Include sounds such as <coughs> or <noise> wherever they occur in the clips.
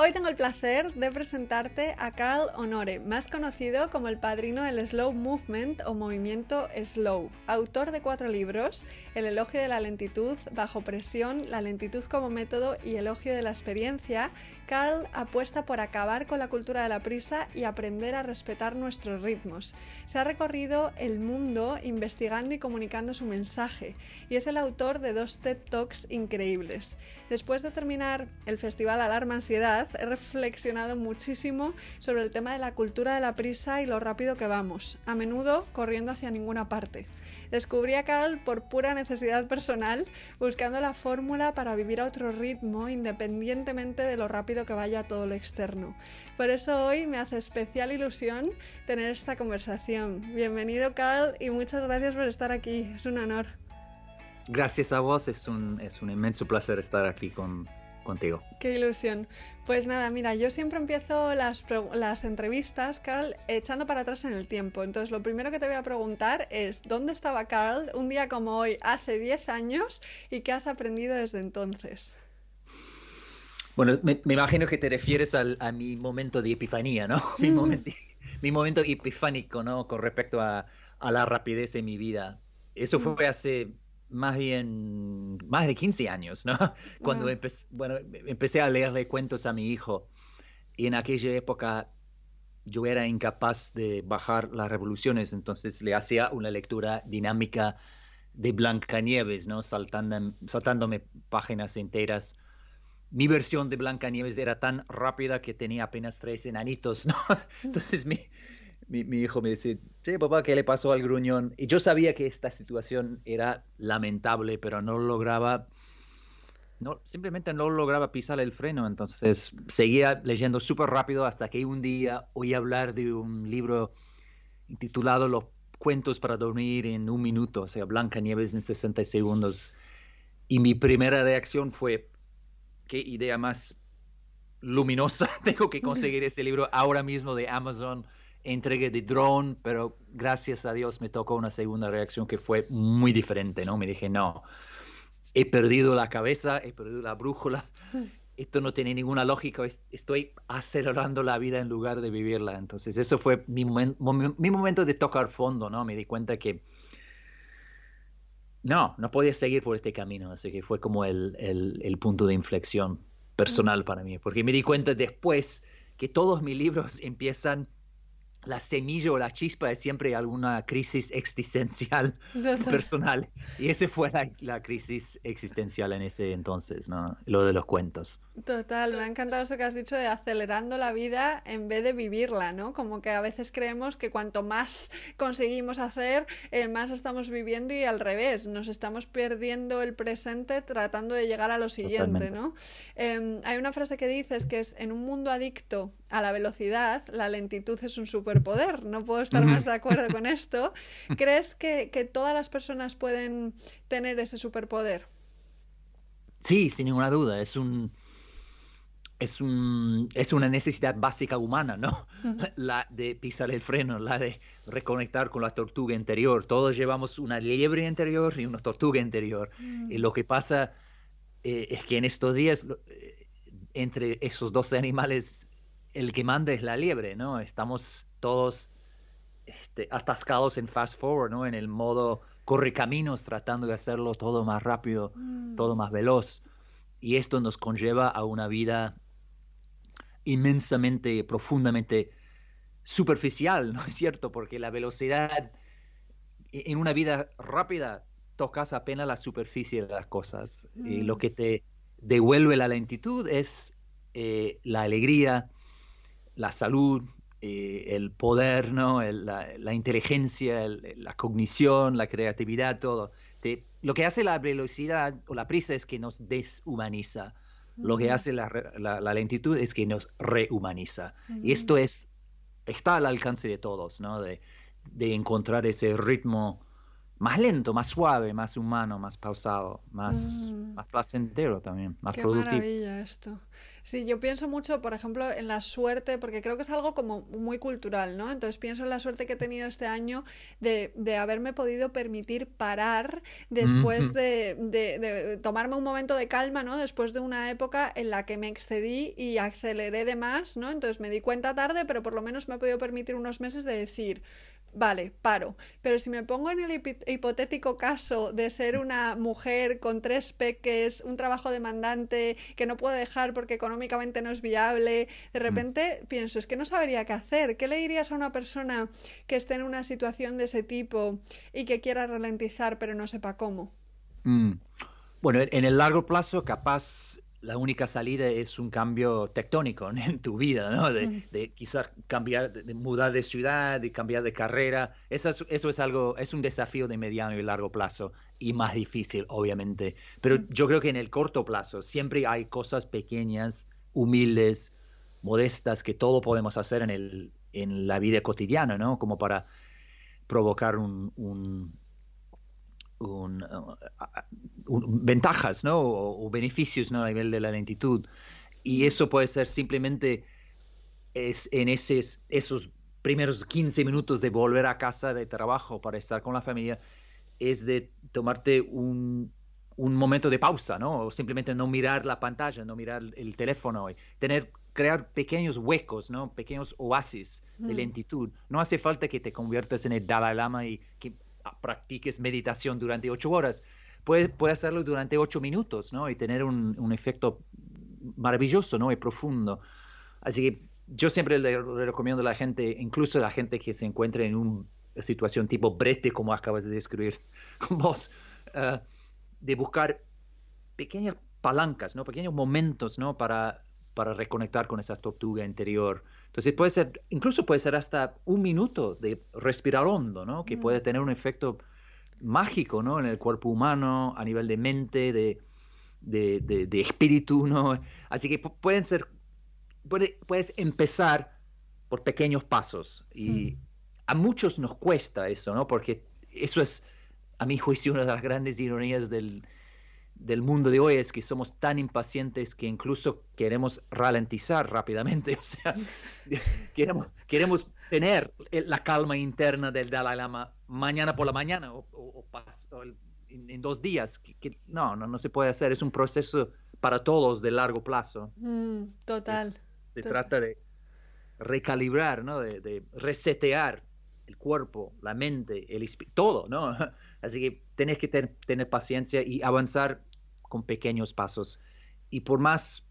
Hoy tengo el placer de presentarte a Carl Honore, más conocido como el padrino del Slow Movement o movimiento Slow, autor de cuatro libros, El elogio de la lentitud, Bajo presión, La lentitud como método y Elogio de la experiencia. Carl apuesta por acabar con la cultura de la prisa y aprender a respetar nuestros ritmos. Se ha recorrido el mundo investigando y comunicando su mensaje y es el autor de dos TED Talks increíbles. Después de terminar el festival Alarma Ansiedad, he reflexionado muchísimo sobre el tema de la cultura de la prisa y lo rápido que vamos, a menudo corriendo hacia ninguna parte. Descubrí a Carol por pura necesidad personal, buscando la fórmula para vivir a otro ritmo independientemente de lo rápido que vaya todo lo externo. Por eso hoy me hace especial ilusión tener esta conversación. Bienvenido Carl y muchas gracias por estar aquí, es un honor. Gracias a vos, es un, es un inmenso placer estar aquí con, contigo. Qué ilusión. Pues nada, mira, yo siempre empiezo las, las entrevistas, Carl, echando para atrás en el tiempo. Entonces, lo primero que te voy a preguntar es, ¿dónde estaba Carl un día como hoy, hace 10 años, y qué has aprendido desde entonces? Bueno, me, imagino que te refieres al, a mi momento de epifanía, ¿no? <laughs> mi, momento, mi momento epifánico, ¿no? Con respecto a, a la rapidez en mi vida. Eso fue hace más bien más de 15 años, ¿no? <laughs> Cuando empecé, bueno, empecé a leerle cuentos a mi hijo. Y en aquella época yo era incapaz de bajar las revoluciones, entonces le hacía una lectura dinámica de Blancanieves, ¿no? Saltando, saltándome páginas enteras. Mi versión de Blancanieves era tan rápida que tenía apenas tres enanitos, ¿no? <laughs> Entonces mi, mi, hijo me dice, che, papá, ¿qué le pasó al gruñón? Y yo sabía que esta situación era lamentable, pero no lograba, no, simplemente no lograba pisar el freno. Entonces seguía leyendo súper rápido hasta que un día oí hablar de un libro titulado Los cuentos para dormir en un minuto, o sea, Blanca Nieves en 60 segundos. Y mi primera reacción fue, qué idea más luminosa, <laughs> tengo que conseguir <laughs> ese libro ahora mismo de Amazon entregué de drone, pero gracias a Dios me tocó una segunda reacción que fue muy diferente, ¿no? Me dije, no, he perdido la cabeza, he perdido la brújula, <laughs> esto no tiene ninguna lógica, estoy acelerando la vida en lugar de vivirla. Entonces, eso fue mi, mi momento de tocar fondo, ¿no? Me di cuenta que no, no podía seguir por este camino, así que fue como el, el, el punto de inflexión personal para mí, porque me di cuenta después que todos mis libros <laughs> empiezan la semilla o la chispa es siempre alguna crisis <laughs> existencial personal. Y esa fue la, crisis existencial en ese entonces, ¿no? Lo de los cuentos. Total, me ha encantado eso que has dicho de acelerando la vida en vez de vivirla, ¿no? Como que a veces creemos que cuanto más conseguimos hacer, eh, más estamos viviendo y al revés, nos estamos perdiendo el presente tratando de llegar a lo siguiente, ¿no? Em, hay una frase que dices que es, en un mundo adicto a la velocidad, la lentitud es un superpoder. No puedo estar más de acuerdo con <laughs> esto. ¿Crees que, todas las personas pueden tener ese superpoder? Sí, sin ninguna duda. Es un. Es, un, es una necesidad básica humana, ¿no? <laughs> La de pisar el freno, la de reconectar con la tortuga interior. Todos llevamos una liebre interior y una tortuga interior. Y lo que pasa eh, es que en estos días, eh, entre esos dos animales el que manda es la liebre, ¿no? Estamos todos este, atascados en fast forward, ¿no? En el modo corre caminos, tratando de hacerlo todo más rápido, mm. todo más veloz. Y esto nos conlleva a una vida inmensamente, profundamente superficial, ¿no es cierto? Porque la velocidad e, en una vida rápida tocas apenas la superficie de las cosas. Y lo mm. que te devuelve la lentitud es eh, la alegría, la salud, eh, el poder, ¿no? la, inteligencia, la cognición, la creatividad, todo. lo que hace la velocidad o la prisa es que nos deshumaniza. Lo que hace la, lentitud es que nos rehumaniza. Y esto es, está al alcance de todos, ¿no? De, de encontrar ese ritmo más lento, más suave, más humano, más pausado, más, Mm. más placentero también, más Qué productivo. maravilla esto. Sí, yo pienso mucho, por ejemplo, en la suerte, porque creo que es algo como muy cultural, ¿no? Entonces pienso en la suerte que he tenido este año de, de haberme podido permitir parar después de, de- de tomarme un momento de calma, ¿no? Después de una época en la que me excedí y aceleré de más, ¿no? Entonces me di cuenta tarde, pero por lo menos me he podido permitir unos meses de decir, Vale, paro. Pero si me pongo en el hipotético caso de ser una mujer con tres peques, un trabajo demandante que no puedo dejar porque económicamente no es viable, de repente pienso, es que no sabría qué hacer. ¿Qué le dirías a una persona que esté en una situación de ese tipo y que quiera ralentizar pero no sepa cómo? Mm. Bueno, en el largo plazo, capaz la única salida es un cambio tectónico <laughs> en tu vida, ¿no? De, Mm. de quizás cambiar, de, mudar de ciudad, de cambiar de carrera. Eso es, eso es algo, es un desafío de mediano y largo plazo y más difícil, obviamente. Pero Mm. yo creo que en el corto plazo siempre hay cosas pequeñas, humildes, modestas, que todo podemos hacer en el, en la vida cotidiana, ¿no? Como para provocar un, un- un, uh, un- ventajas, ¿no? O, o beneficios, ¿no? A nivel de la lentitud. Y eso puede ser simplemente es en esos, esos primeros 15 minutos de volver a casa de trabajo para estar con la familia, es de tomarte un, un momento de pausa, ¿no? O simplemente no mirar la pantalla, no mirar el teléfono, y tener, crear pequeños huecos, ¿no? Pequeños oasis de lentitud. No hace falta que te conviertas en el Dalai Lama y que practiques meditación durante ocho horas. Puedes puede hacerlo durante ocho minutos, ¿no? Y tener un, un efecto maravilloso, ¿no? Y profundo. Así que yo siempre le, le recomiendo a la gente, incluso a la gente que se encuentre en una situación tipo brete, como acabas de describir <laughs> vos, eh, de buscar pequeñas palancas, ¿no? Pequeños momentos, ¿no? Para, para reconectar con esa tortuga interior. Entonces puede ser, incluso puede ser hasta un minuto de respirar hondo, ¿no? Que Mm. puede tener un efecto mágico, ¿no? En el cuerpo humano, a nivel de mente, de, de, de- de espíritu, ¿no? Así que pu- pueden ser, puede- puedes empezar por pequeños pasos y a muchos nos cuesta eso, ¿no? Porque eso es, a mi juicio, una de las grandes ironías del, del mundo de hoy es que somos tan impacientes que incluso queremos ralentizar rápidamente, <laughs> o sea, <laughs> queremos, queremos tener la calma interna del Dalai Lama mañana por la mañana o, en, en dos días, que, que no, no, no se puede hacer, es un proceso para todos de largo plazo, Mm, total. se Total. trata de recalibrar, ¿no? De, de resetear el cuerpo, la mente, el todo, ¿no? <laughs> Así que tenés que ten- tener paciencia y avanzar con pequeños pasos. Y por más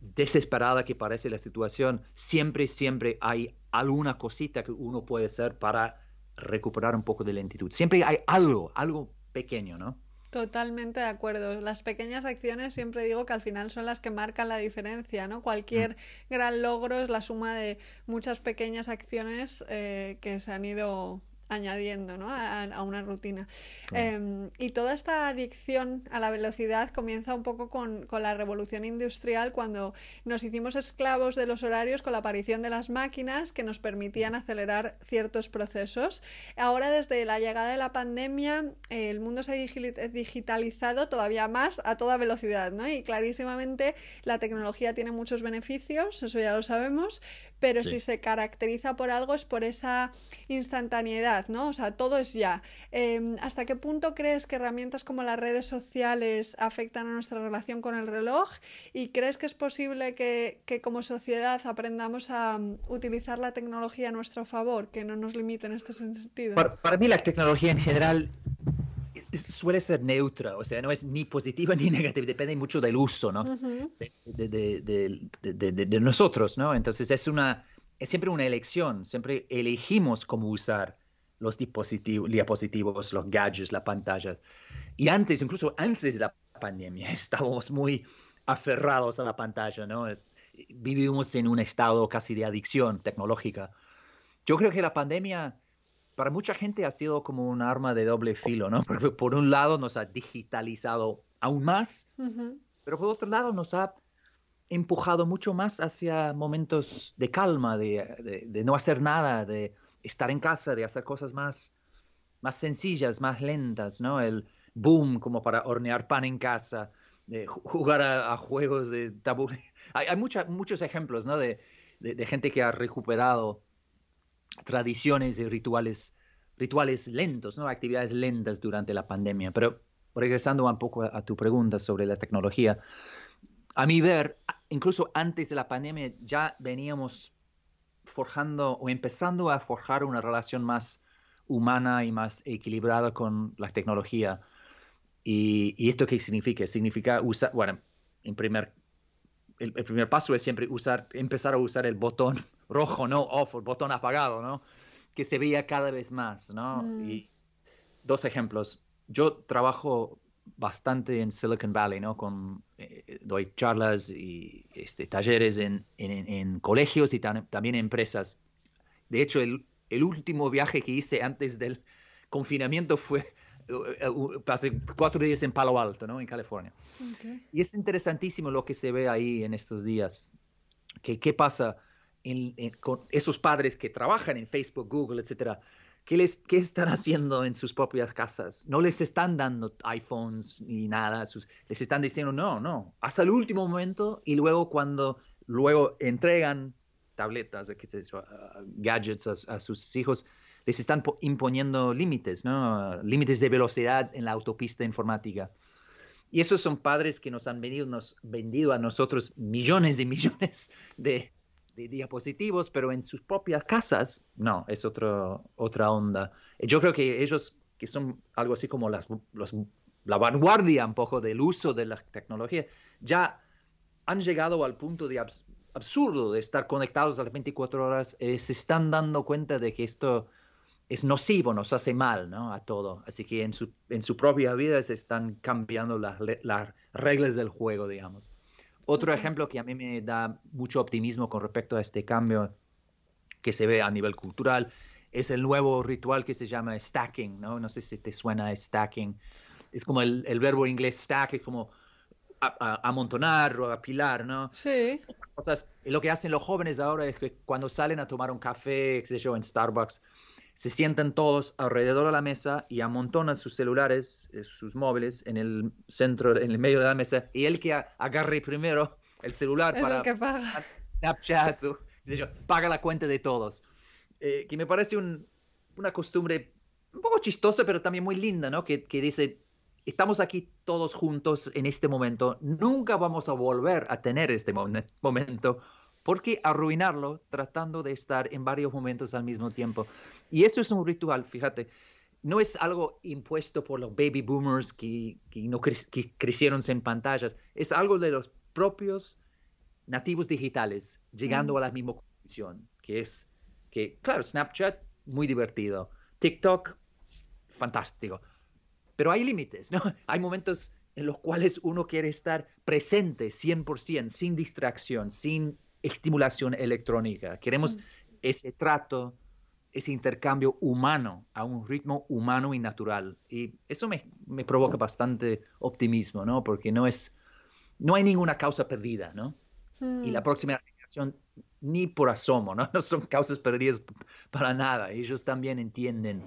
desesperada que parece la situación, siempre, siempre hay alguna cosita que uno puede hacer para recuperar un poco de lentitud. Siempre hay algo, algo pequeño, ¿no? Totalmente de acuerdo. Las pequeñas acciones siempre digo que al final son las que marcan la diferencia, ¿no? Cualquier gran logro es la suma de muchas pequeñas acciones eh, que se han ido añadiendo, ¿no? a, a una rutina. Claro. Em, y toda esta adicción a la velocidad comienza un poco con, con la revolución industrial, cuando nos hicimos esclavos de los horarios con la aparición de las máquinas que nos permitían acelerar ciertos procesos. Ahora, desde la llegada de la pandemia, eh, el mundo se ha digi- digitalizado todavía más a toda velocidad, ¿no? Y clarísimamente la tecnología tiene muchos beneficios, eso ya lo sabemos, pero Sí. si se caracteriza por algo es por esa instantaneidad, ¿no? O sea, todo es ya. Eh, ¿Hasta qué punto crees que herramientas como las redes sociales afectan a nuestra relación con el reloj? ¿Y crees que es posible que, que como sociedad aprendamos a mm, utilizar la tecnología a nuestro favor, que no nos limite en este sentido? Para, para mí la tecnología en general suele ser neutra, o sea, no es ni positiva <laughs> ni negativa, depende mucho del uso, ¿no? De- de- de- de- de- de nosotros, ¿no? Entonces es una, es siempre una elección, siempre elegimos cómo usar los dispositivos, diapositivos, los gadgets, las pantallas. Y antes, incluso antes de la pandemia, <laughs> estábamos muy aferrados a la pantalla, ¿no? Es- vivimos en un estado casi de adicción tecnológica. Yo creo que la pandemia para mucha gente ha sido como un arma de doble filo, ¿no? <laughs> Porque por un lado nos ha digitalizado aún más, pero por otro lado nos ha empujado mucho más hacia momentos de calma, de, de- de no hacer nada, de, estar en casa, de hacer cosas más, más sencillas, más lentas, ¿no? El boom como para hornear pan en casa, de jugar a, juegos de tabú. <laughs> Hay, hay muchos ejemplos, ¿no? De, de, gente que ha recuperado tradiciones y rituales, rituales lentos, ¿no? Actividades lentas durante la pandemia. Pero regresando un poco a, tu pregunta sobre la tecnología, a mi ver, incluso antes de la pandemia ya veníamos forjando o empezando a forjar una relación más humana y más equilibrada con la tecnología. ¿Y, esto qué significa? Significa usar, bueno, en primer, el, primer paso es siempre usar, empezar a usar el botón rojo, no off, el botón apagado, ¿no? Que se veía cada vez más, ¿no? Mm. Y dos ejemplos yo trabajo bastante en Silicon Valley, ¿no? Con, eh, doy charlas y este, talleres en, en, colegios y también en empresas. De hecho, el, el, último viaje que hice antes del confinamiento fue, uh, pasé cuatro días en Palo Alto, ¿no? En California. Y es interesantísimo lo que se ve ahí en estos días. Que, ¿Qué pasa con esos padres que trabajan en Facebook, Google, etcétera? ¿Qué, les, ¿Qué están haciendo en sus propias casas? No les están dando iPhones ni nada, les están diciendo no, no, hasta el último momento y luego cuando luego entregan tabletas, gadgets a, sus hijos, les están imponiendo límites, ¿no? Límites de velocidad en la autopista informática. Y esos son padres que nos han vendido, nos vendido a nosotros millones y millones de, de diapositivos, pero en sus propias casas, no, es otro, otra onda. Yo creo que ellos, que son algo así como las, la vanguardia un poco del uso de la tecnología, ya han llegado al punto de absurdo de estar conectados a las 24 horas, eh, se están dando cuenta de que esto es nocivo, nos hace mal ¿no? a todo. Así que en su, en su propia vida se están cambiando las, las reglas del juego, digamos. Otro ejemplo que a mí me da mucho optimismo con respecto a este cambio que se ve a nivel cultural es el nuevo ritual que se llama stacking, ¿no? No sé si te suena stacking. Es como el, el verbo inglés stack, es como amontonar o apilar, ¿no? Sí. O sea, lo que hacen los jóvenes ahora es que cuando salen a tomar un café, qué sé yo, en Starbucks, se sientan todos alrededor de la mesa y amontonan sus celulares, eh, sus móviles en el centro, en el medio de la mesa, y el que agarre primero el celular para que paga. Snapchat, paga la cuenta de todos. Eh, que me parece una costumbre un poco chistosa, pero también muy linda, ¿no? Que, que dice, estamos aquí todos juntos en este momento, nunca vamos a volver a tener este momento ¿Por qué arruinarlo tratando de estar en varios momentos al mismo tiempo? Y eso es un ritual, fíjate. No es algo impuesto por los baby boomers que, no crecieron en pantallas. Es algo de los propios nativos digitales llegando mm. a la misma conclusión, que es que, claro, Snapchat, muy divertido. TikTok, fantástico. Pero hay límites, ¿no? <laughs> Hay momentos en los cuales uno quiere estar presente 100%, sin distracción, sin estimulación electrónica. Queremos mm. ese trato, ese intercambio humano a un ritmo humano y natural. Y eso me, me, provoca bastante optimismo, ¿no? Porque no es, no hay ninguna causa perdida, ¿no? Y la mm. próxima generación ni por asomo, ¿no? <laughs> No son causas perdidas para nada. Ellos también entienden,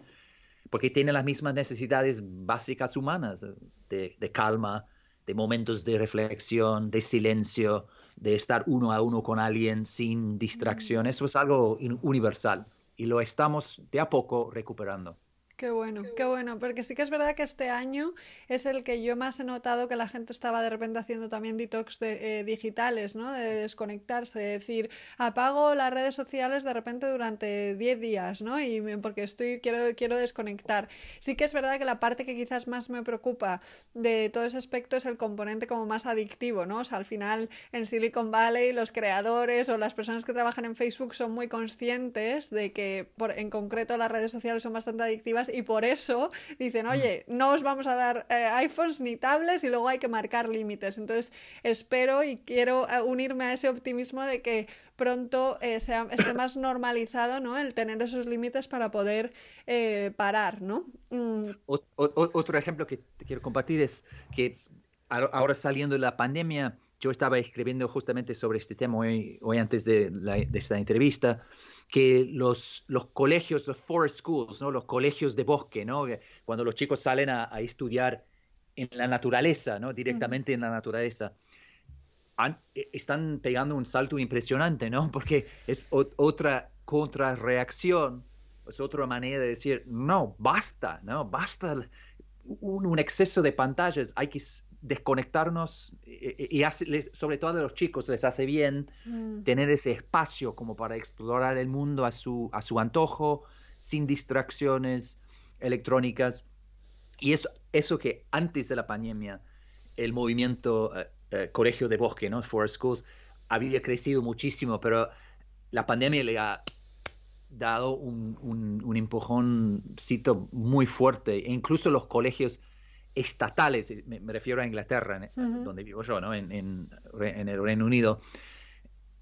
porque tienen las mismas necesidades básicas humanas de, de calma, de momentos de reflexión, de silencio, de estar uno a uno con alguien sin distracción. Eso es algo universal y lo estamos de a poco recuperando. Qué bueno, qué bueno, porque sí que es verdad que este año es el que yo más he notado que la gente estaba de repente haciendo también detox de, eh, digitales, ¿no? De desconectarse, de decir, apago las redes sociales de repente durante 10 días, ¿no? Y porque estoy, quiero, quiero desconectar. Sí que es verdad que la parte que quizás más me preocupa de todo ese aspecto es el componente como más adictivo, ¿no? O sea, al final en Silicon Valley los creadores o las personas que trabajan en Facebook son muy conscientes de que por, en concreto las redes sociales son bastante adictivas y por eso dicen, oye, mm. no os vamos a dar eh, iPhones ni tablets y luego hay que marcar límites. Entonces espero y quiero eh, unirme a ese optimismo de que pronto eh, sea, esté más <coughs> normalizado ¿no? el tener esos límites para poder parar. ¿no? Mm. otro ejemplo que te quiero compartir es que ahora saliendo de la pandemia, yo estaba escribiendo justamente sobre este tema hoy, hoy antes de, de esta entrevista que los, los colegios, los forest schools, ¿no? los colegios de bosque, ¿no? cuando los chicos salen a, estudiar en la naturaleza, ¿no? directamente en la naturaleza, e, están pegando un salto impresionante, ¿no? <laughs> porque es otra contrarreacción, es otra manera de decir, no, basta, ¿no? basta un, un exceso de pantallas, hay que desconectarnos y, sobre todo a los chicos les hace bien mm. tener ese espacio como para explorar el mundo a su, a su antojo, sin distracciones electrónicas. Y eso, eso que antes de la pandemia el movimiento eh, eh, Colegio de Bosque, ¿no? Forest Schools, había crecido muchísimo, pero la pandemia le ha dado un, un, un empujoncito muy fuerte. E incluso los colegios estatales, me, refiero a Inglaterra, donde vivo yo, ¿no? en, el Reino Unido,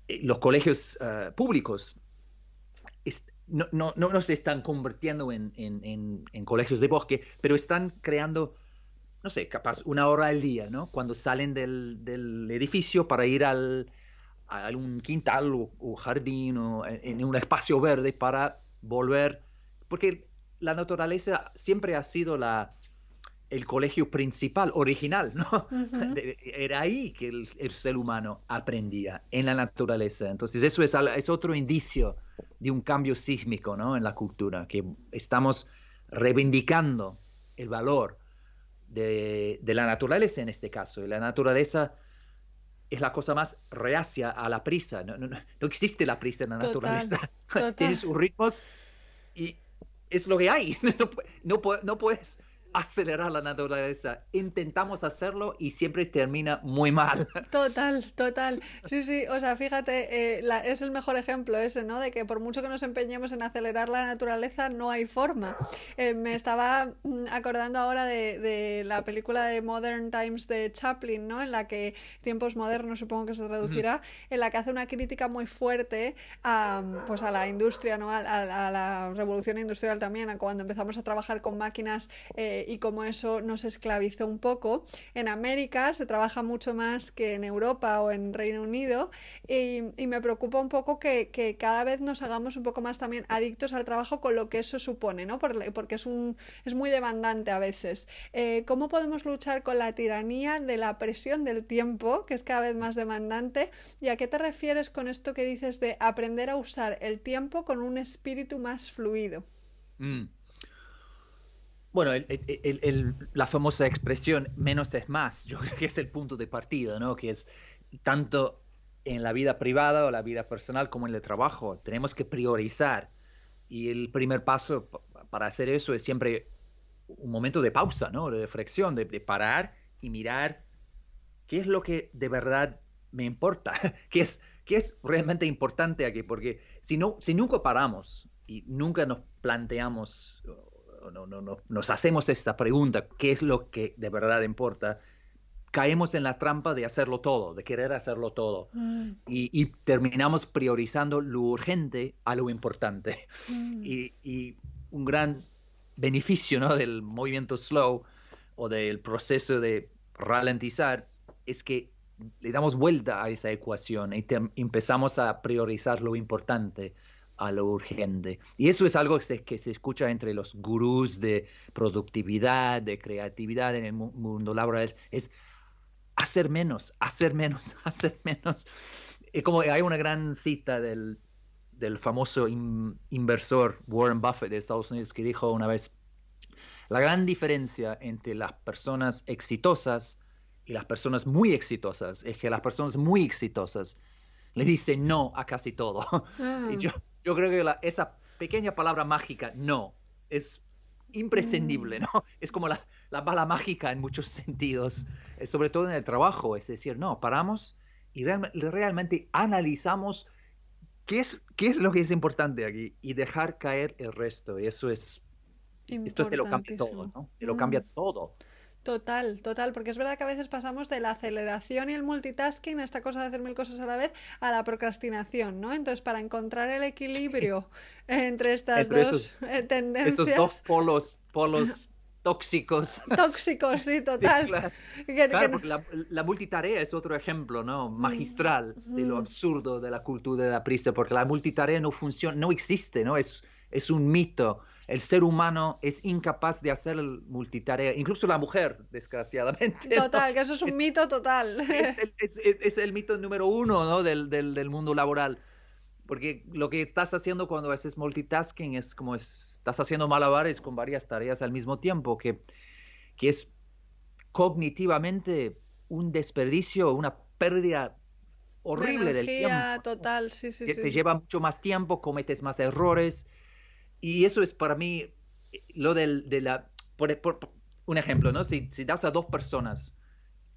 eh, los colegios eh, públicos no, no, no, se están convirtiendo en, en, colegios de bosque, pero están creando, no sé, capaz una hora al día, ¿no? Cuando salen del, del edificio para ir al, a algún quintal o, jardín o en un espacio verde para volver, porque la naturaleza siempre ha sido la, el colegio principal, original, ¿no? Era ahí que el, ser humano aprendía, en la naturaleza. Entonces eso es, es, otro indicio de un cambio sísmico, ¿no? En la cultura, que estamos reivindicando el valor de, la naturaleza en este caso. Y la naturaleza es la cosa más reacia a la prisa. No, no, existe la prisa en la naturaleza. <laughs> Tienes sus ritmos y es lo que hay. <laughs> No, no puedes acelerar la naturaleza. Intentamos hacerlo y siempre termina muy mal. <laughs> Total, total. Sí, sí, o sea, fíjate, eh, es el mejor ejemplo ese, ¿no? De que por mucho que nos empeñemos en acelerar la naturaleza, no hay forma. Eh, me estaba mm, acordando ahora de, la película de Modern Times de Chaplin, ¿no? En la que, tiempos modernos supongo que se traducirá, en la que hace una crítica muy fuerte a, pues a la industria, ¿no? A, la revolución industrial también, a cuando empezamos a trabajar con máquinas. Eh, y cómo eso nos esclavizó un poco. En América se trabaja mucho más que en Europa o en Reino Unido y, me preocupa un poco que, cada vez nos hagamos un poco más también adictos al trabajo con lo que eso supone, ¿no? porque es, un, es muy demandante a veces. Eh, ¿Cómo podemos luchar con la tiranía de la presión del tiempo, que es cada vez más demandante? ¿Y a qué te refieres con esto que dices de aprender a usar el tiempo con un espíritu más fluido? Mm. Bueno, la famosa expresión menos es más, yo creo que es el punto de partida, ¿no? Que es tanto en la vida privada o la vida personal como en el trabajo, tenemos que priorizar. Y el primer paso para hacer eso es siempre un momento de pausa, ¿no? De reflexión, de, parar y mirar qué es lo que de verdad me importa, <laughs> qué es, qué es realmente importante aquí, porque si, no, si nunca paramos y nunca nos planteamos no, no, no, nos hacemos esta pregunta, ¿qué es lo que de verdad importa? Caemos en la trampa de hacerlo todo, de querer hacerlo todo. Mm. Y, terminamos priorizando lo urgente a lo importante. Mm. Y, un gran beneficio ¿no? del movimiento slow o del proceso de ralentizar es que le damos vuelta a esa ecuación y empezamos a priorizar lo importante a lo urgente. Y eso es algo que se, que se escucha entre los gurús de productividad, de creatividad en el mundo laboral, es, hacer menos, hacer menos, <laughs> hacer menos. Y como hay una gran cita del, del famoso inversor Warren Buffett de Estados Unidos que dijo una vez, la gran diferencia entre las personas exitosas y las personas muy exitosas es que las personas muy exitosas le dicen no a casi todo. <laughs> Y yo, yo creo que esa pequeña palabra mágica, no, es imprescindible, mm. ¿no? Es como la, bala mágica en muchos <laughs> sentidos, eh, sobre todo en el trabajo, es decir, no, paramos y realmente analizamos qué es, qué es lo que es importante aquí y dejar caer el resto, y eso es, esto te lo cambia todo, ¿no? Te lo cambia mm. todo. Total, total, porque es verdad que a veces pasamos de la aceleración y el multitasking, esta cosa de hacer mil cosas a la vez, a la procrastinación, ¿no? Entonces, para encontrar el equilibrio entre estas dos eh, tendencias... Esos dos polos, polos tóxicos. <laughs> Tóxicos, sí, total. claro, porque la, multitarea es otro ejemplo, ¿no? Mm, Magistral de lo absurdo de la cultura de la prisa, porque la multitarea no funciona, no existe, ¿no? Es, es un mito. El ser humano es incapaz de hacer multitarea, incluso la mujer, desgraciadamente. Total, que eso es un mito total. Es el, mito número uno ¿no? del, del, del mundo laboral porque lo que estás haciendo cuando haces multitasking es como estás haciendo malabares con varias tareas al mismo tiempo, que, que es cognitivamente un desperdicio, una pérdida horrible del tiempo. total, sí, sí, que sí. Te lleva mucho más tiempo, cometes más errores. Y eso es para mí lo del, de la... Por, un ejemplo, ¿no? Si, das a dos personas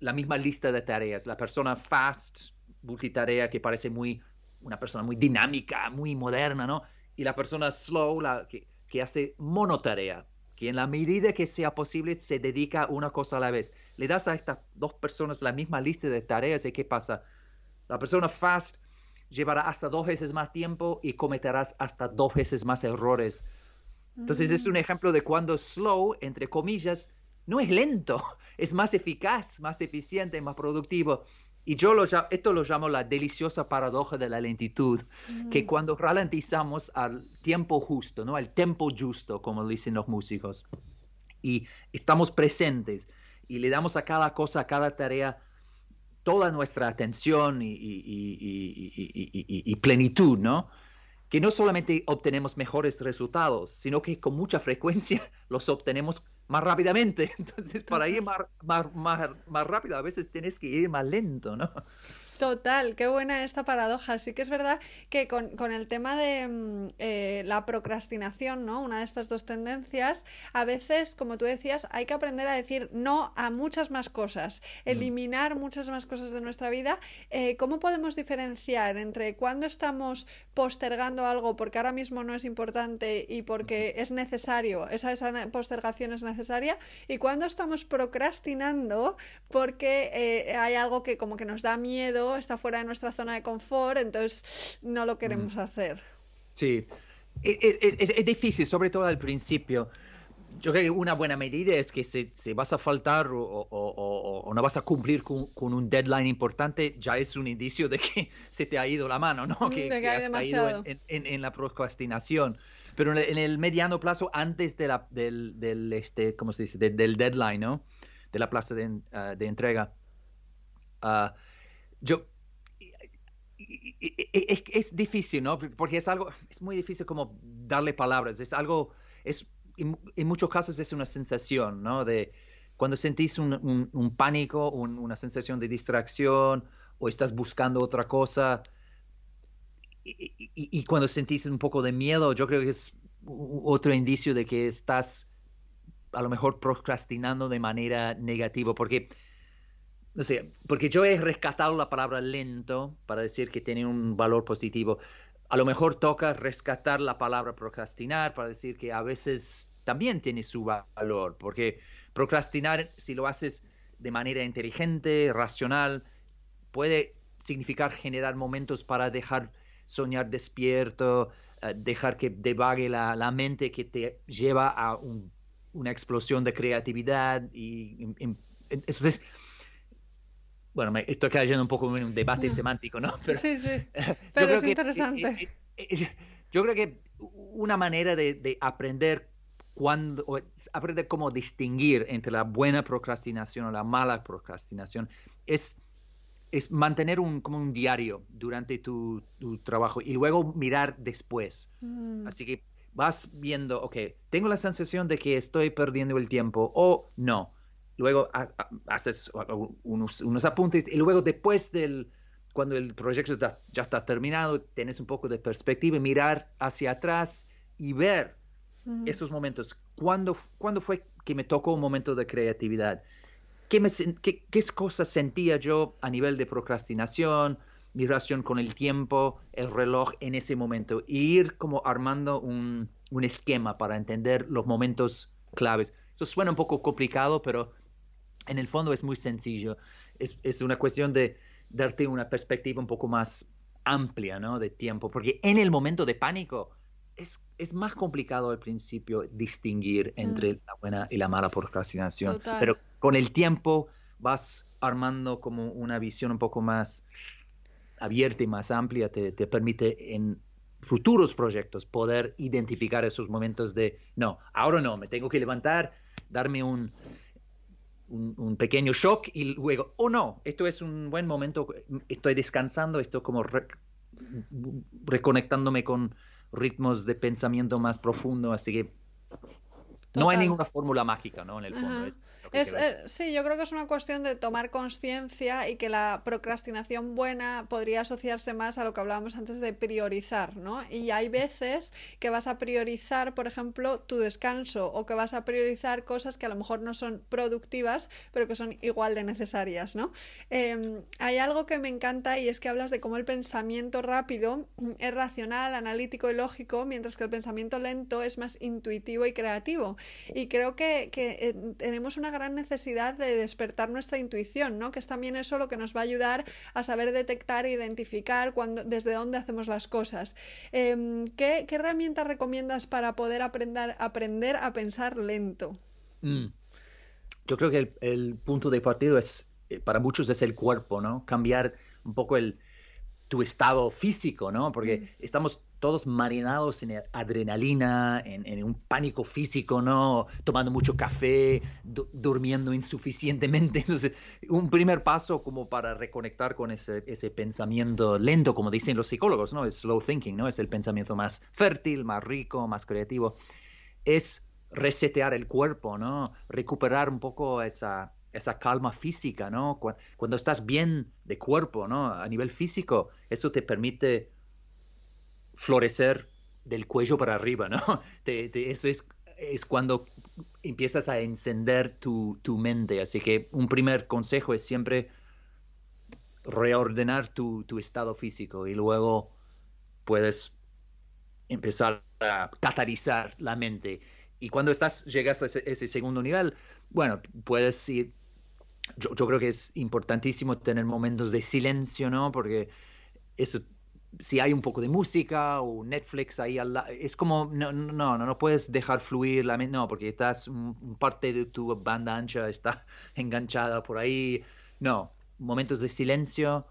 la misma lista de tareas, la persona fast, multitarea, que parece muy una persona muy dinámica, muy moderna, ¿no? Y la persona slow, la que, que hace monotarea, que en la medida que sea posible se dedica a una cosa a la vez. Le das a estas dos personas la misma lista de tareas y ¿qué pasa? La persona fast llevará hasta dos veces más tiempo y cometerás hasta dos veces más errores. Entonces es un mm. ejemplo de cuando slow, entre comillas, no es lento, <laughs> es más eficaz, más eficiente, más productivo. Y yo lo, esto lo llamo la deliciosa paradoja de la lentitud, que cuando ralentizamos al tiempo justo, ¿no? al tempo justo, como dicen los músicos, y estamos presentes y le damos a cada cosa, a cada tarea, toda nuestra atención y, y plenitud, ¿no? Que no solamente obtenemos mejores resultados, sino que con mucha frecuencia <laughs> los obtenemos más rápidamente. <laughs> Entonces, para ir más, más, más, más rápido, a veces tienes que ir más lento, ¿no? Total, qué buena esta paradoja. Sí que es verdad que con, el tema de mm, eh, la procrastinación, ¿no? Una de estas dos tendencias, a veces, como tú decías, hay que aprender a decir no a muchas más cosas, mm. eliminar muchas más cosas de nuestra vida. Eh, ¿Cómo podemos diferenciar entre cuando estamos postergando algo porque ahora mismo no es importante y porque es necesario, esa, esa postergación es necesaria, y cuando estamos procrastinando porque eh, hay algo que como que nos da miedo está fuera de nuestra zona de confort, entonces no lo queremos hacer. Sí, e, e, e, es, difícil, sobre todo al principio. Yo creo que una buena medida es que si, vas a faltar o, no vas a cumplir con, un deadline importante, ya es un indicio de que <laughs> se te ha ido la mano, ¿no? Mm, que, has caído en, la procrastinación. Pero en el, mediano plazo, antes de la, del, este, ¿cómo se dice? del deadline, ¿no? De la plaza de, ah, entrega. Uh, yo es, es, difícil, ¿no? Porque es algo, es muy difícil como darle palabras, es algo, es, en, muchos casos es una sensación, ¿no? De cuando sentís un, un, pánico, una sensación de distracción o estás buscando otra cosa y, y, cuando sentís un poco de miedo, yo creo que es otro indicio de que estás a lo mejor procrastinando de manera negativa, porque no sé, porque yo he rescatado la palabra lento para decir que tiene un valor positivo. A lo mejor toca rescatar la palabra procrastinar para decir que a veces también tiene su valor, porque procrastinar, si lo haces de manera inteligente, racional, puede significar generar momentos para dejar soñar despierto, eh, dejar que devague la, la, mente que te lleva a una explosión de creatividad y, entonces bueno, me estoy cayendo un poco en un debate semántico, ¿no? sí, sí, <laughs> pero es interesante. yo creo que una manera de, aprender cuando, aprender cómo distinguir entre la buena procrastinación o la mala procrastinación es, es mantener un, como un diario durante tu, trabajo y luego mirar después. Mm. Así que vas viendo, ok, tengo la sensación de que estoy perdiendo el tiempo o no luego haces unos, apuntes y luego después del, cuando el proyecto ya está terminado, tienes un poco de perspectiva, mirar hacia atrás y ver esos momentos. ¿Cuándo, ¿Cuándo, fue que me tocó un momento de creatividad? ¿Qué, me, qué, qué cosas sentía yo a nivel de procrastinación, mi relación con el tiempo, el reloj en ese momento? Y ir como armando un, un esquema para entender los momentos claves. Eso suena un poco complicado, pero en el fondo es muy sencillo. Es, una cuestión de darte una perspectiva un poco más amplia, ¿no? De tiempo, porque en el momento de pánico es, es, más complicado al principio distinguir entre mm. la buena y la mala procrastinación, pero con el tiempo vas armando como una visión un poco más abierta y más amplia, te, te permite en futuros proyectos poder identificar esos momentos de, no, ahora no, me tengo que levantar, darme un, un, pequeño shock y luego, oh no, esto es un buen momento, estoy descansando, estoy como reconectándome con ritmos de pensamiento más profundo, así que no hay ninguna fórmula mágica, ¿no? En el fondo. Es, eh, sí, yo creo que es una cuestión de tomar conciencia y que la procrastinación buena podría asociarse más a lo que hablábamos antes de priorizar, ¿no? Y hay veces que vas a priorizar, por ejemplo, tu descanso o que vas a priorizar cosas que a lo mejor no son productivas, pero que son igual de necesarias, ¿no? Em, hay algo que me encanta y es que hablas de cómo el pensamiento rápido es racional, analítico y lógico, mientras que el pensamiento lento es más intuitivo y creativo. Y creo que, eh, tenemos una gran necesidad de despertar nuestra intuición, ¿no? Que es también eso lo que nos va a ayudar a saber detectar e identificar cuando, desde dónde hacemos las cosas. Em, ¿qué, herramientas recomiendas para poder aprender, aprender a pensar lento? Mm. Yo creo que el, punto de partido es, eh, para muchos es el cuerpo, ¿no? Cambiar un poco el, tu estado físico, ¿no? Porque mm. estamos todos marinados en adrenalina, en, un pánico físico, ¿no? Tomando mucho café, durmiendo insuficientemente. <laughs> Entonces, un primer paso como para reconectar con ese, pensamiento lento, como dicen los psicólogos, ¿no? Es slow thinking, ¿no? Es el pensamiento más fértil, más rico, más creativo. Es resetear el cuerpo, ¿no? Recuperar un poco esa, esa calma física, ¿no? Cuando, estás bien de cuerpo, ¿no? A nivel físico, eso te permite florecer del cuello para arriba, ¿no? <laughs> eso es, es cuando empiezas a encender tu, mente. Así que un primer consejo es siempre reordenar tu, estado físico y luego puedes empezar a catalizar la mente. Y cuando estás, llegas a ese, segundo nivel, bueno, puedes ir. Yo, yo, creo que es importantísimo tener momentos de silencio, ¿no? Porque eso si hay un poco de música o Netflix ahí al lado, es como, no, no, no, no puedes dejar fluir la mente, no, porque estás, parte de tu banda ancha está <laughs> enganchada por ahí, no, momentos de silencio,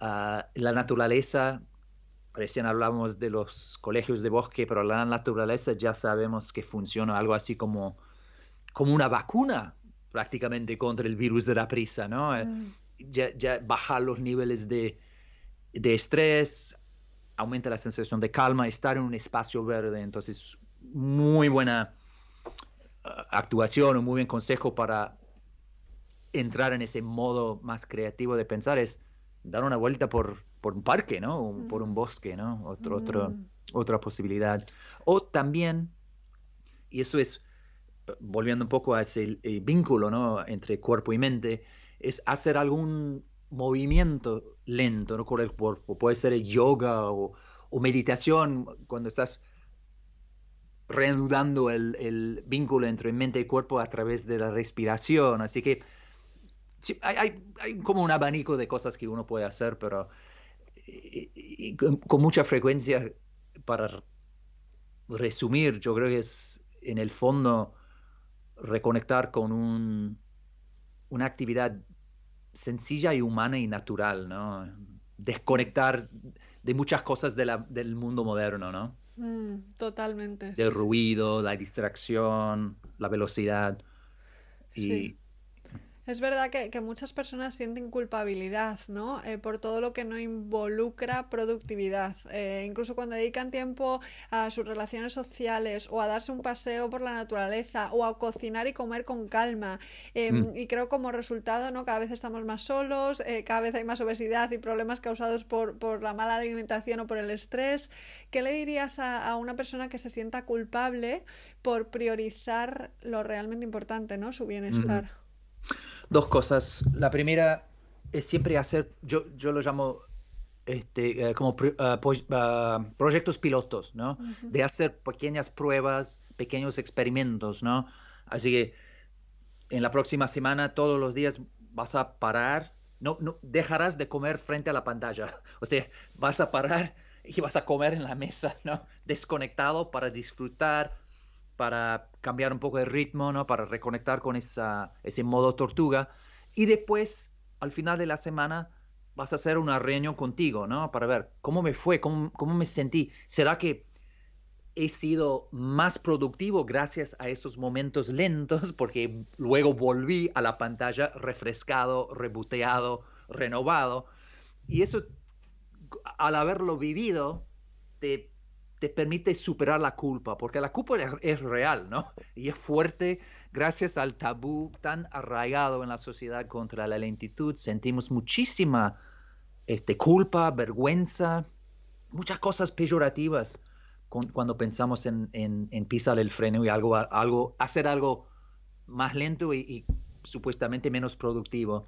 ah, la naturaleza, recién hablamos de los colegios de bosque, pero la naturaleza ya sabemos que funciona algo así como, como una vacuna prácticamente contra el virus de la prisa, ¿no? Mm. Ya, ya bajar los niveles de, de estrés, aumenta la sensación de calma, estar en un espacio verde. Entonces, muy buena uh, actuación, un muy buen consejo para entrar en ese modo más creativo de pensar es dar una vuelta por, por un parque, ¿no? Por un bosque, ¿no? Otro, otro, mm. otra posibilidad. O también, y eso es, uh, volviendo un poco a ese eh, vínculo, ¿no? Entre cuerpo y mente, es hacer algún movimiento lento ¿no? con el cuerpo. Puede ser yoga o, meditación cuando estás reanudando el, vínculo entre mente y cuerpo a través de la respiración. Así que hay, como un abanico de cosas que uno puede hacer, pero con, mucha frecuencia, para resumir, yo creo que es en el fondo reconectar con un, una actividad sencilla y humana y natural, ¿no? Desconectar de muchas cosas del mundo moderno, ¿no? Mm, totalmente. Del ruido, la distracción, la velocidad. Y, es verdad que, muchas personas sienten culpabilidad, ¿no? Eh, por todo lo que no involucra productividad. Eh, incluso cuando dedican tiempo a sus relaciones sociales o a darse un paseo por la naturaleza o a cocinar y comer con calma. Em, mm. Y creo como resultado, ¿no? Cada vez estamos más solos, eh, cada vez hay más obesidad y problemas causados por, por, la mala alimentación o por el estrés. ¿Qué le dirías a, una persona que se sienta culpable por priorizar lo realmente importante, ¿no? Su bienestar. Dos cosas. La primera es siempre hacer, yo, yo lo llamo este, eh, como ah, ah, proyectos pilotos, ¿no? De hacer pequeñas pruebas, pequeños experimentos, ¿no? Así que en la próxima semana, todos los días vas a parar, no, no dejarás de comer frente a la pantalla. <laughs> O sea, vas a parar y vas a comer en la mesa, ¿no? Desconectado para disfrutar, para cambiar un poco el ritmo, ¿no? Para reconectar con esa, ese modo tortuga. Y después, al final de la semana, vas a hacer una reunión contigo, ¿no? Para ver cómo me fue, cómo, cómo me sentí. ¿Será que he sido más productivo gracias a esos momentos lentos? <laughs> Porque luego volví a la pantalla refrescado, reboteado, renovado. Y eso, al haberlo vivido, te, te permite superar la culpa, porque la culpa es, real, ¿no? <laughs> Y es fuerte gracias al tabú tan arraigado en la sociedad contra la lentitud. Sentimos muchísima este, culpa, vergüenza, muchas cosas peyorativas cuando pensamos en, en, pisar el freno y algo, algo, hacer algo más lento y, supuestamente menos productivo.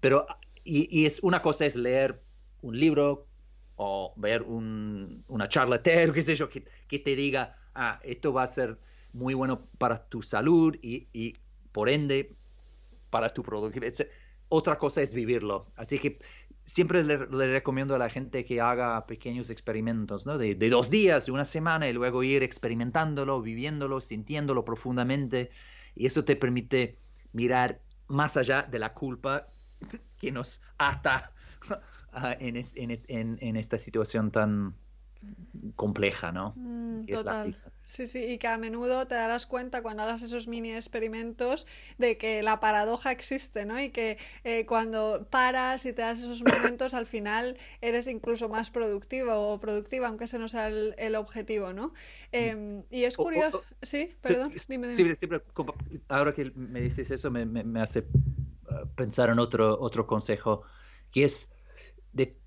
Pero, y, es una cosa es leer un libro o ver una charla TED, qué sé yo, que, te diga, ah, esto va a ser muy bueno para tu salud y, por ende para tu productividad. Otra cosa es vivirlo. Así que siempre le, recomiendo a la gente que haga pequeños experimentos, ¿no? De, dos días, de una semana, y luego ir experimentándolo, viviéndolo, sintiéndolo profundamente. Y eso te permite mirar más allá de la culpa que nos ata en, en esta situación tan, compleja, ¿no? Mm, total. Sí, sí, y que a menudo te darás cuenta cuando hagas esos mini experimentos de que la paradoja existe, ¿no? Y que eh, cuando paras y te das esos momentos, al final eres incluso más productivo o productiva, aunque ese no sea el, objetivo, ¿no? Em, y es curioso. sí, perdón, dime, Sí, siempre, ahora que me dices eso, me, me hace eh, pensar en otro, otro consejo, que es de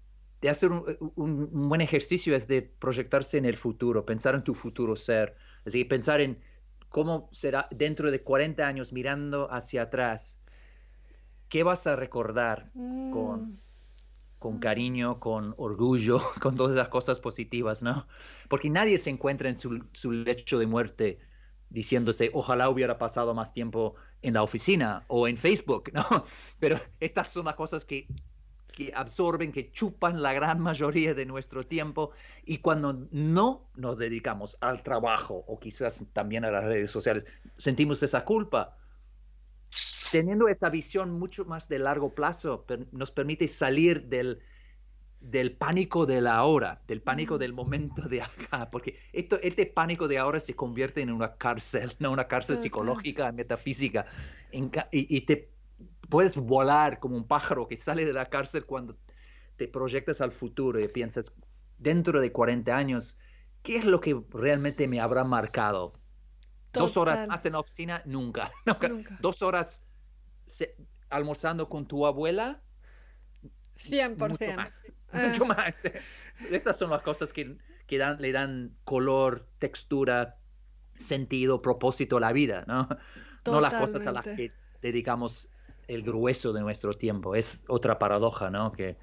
de hacer un, buen ejercicio es de proyectarse en el futuro, pensar en tu futuro ser, así que pensar en cómo será dentro de 40 años mirando hacia atrás, qué vas a recordar con, mm. con cariño, con orgullo, <laughs> con todas las cosas positivas, ¿no? Porque nadie se encuentra en su, su lecho de muerte diciéndose, ojalá hubiera pasado más tiempo en la oficina o en Facebook, <laughs> ¿no? Pero estas son las cosas que que absorben, que chupan la gran mayoría de nuestro tiempo y cuando no nos dedicamos al trabajo o quizás también a las redes sociales, sentimos esa culpa. Teniendo esa visión mucho más de largo plazo, nos permite salir del, del pánico de la hora, del pánico del momento de acá, porque esto, este pánico de ahora se convierte en una cárcel, no una cárcel psicológica, metafísica, y, y te puedes volar como un pájaro que sale de la cárcel cuando te proyectas al futuro y piensas, dentro de 40 años, ¿qué es lo que realmente me habrá marcado? Dos horas más en la oficina, nunca. <laughs> Dos horas almorzando con tu abuela. 100%. Mucho más. Ah. <laughs> Esas son las cosas que, dan, le dan color, textura, sentido, propósito a la vida, ¿no? No las cosas a las que dedicamos el grueso de nuestro tiempo. Es otra paradoja, ¿no? Que,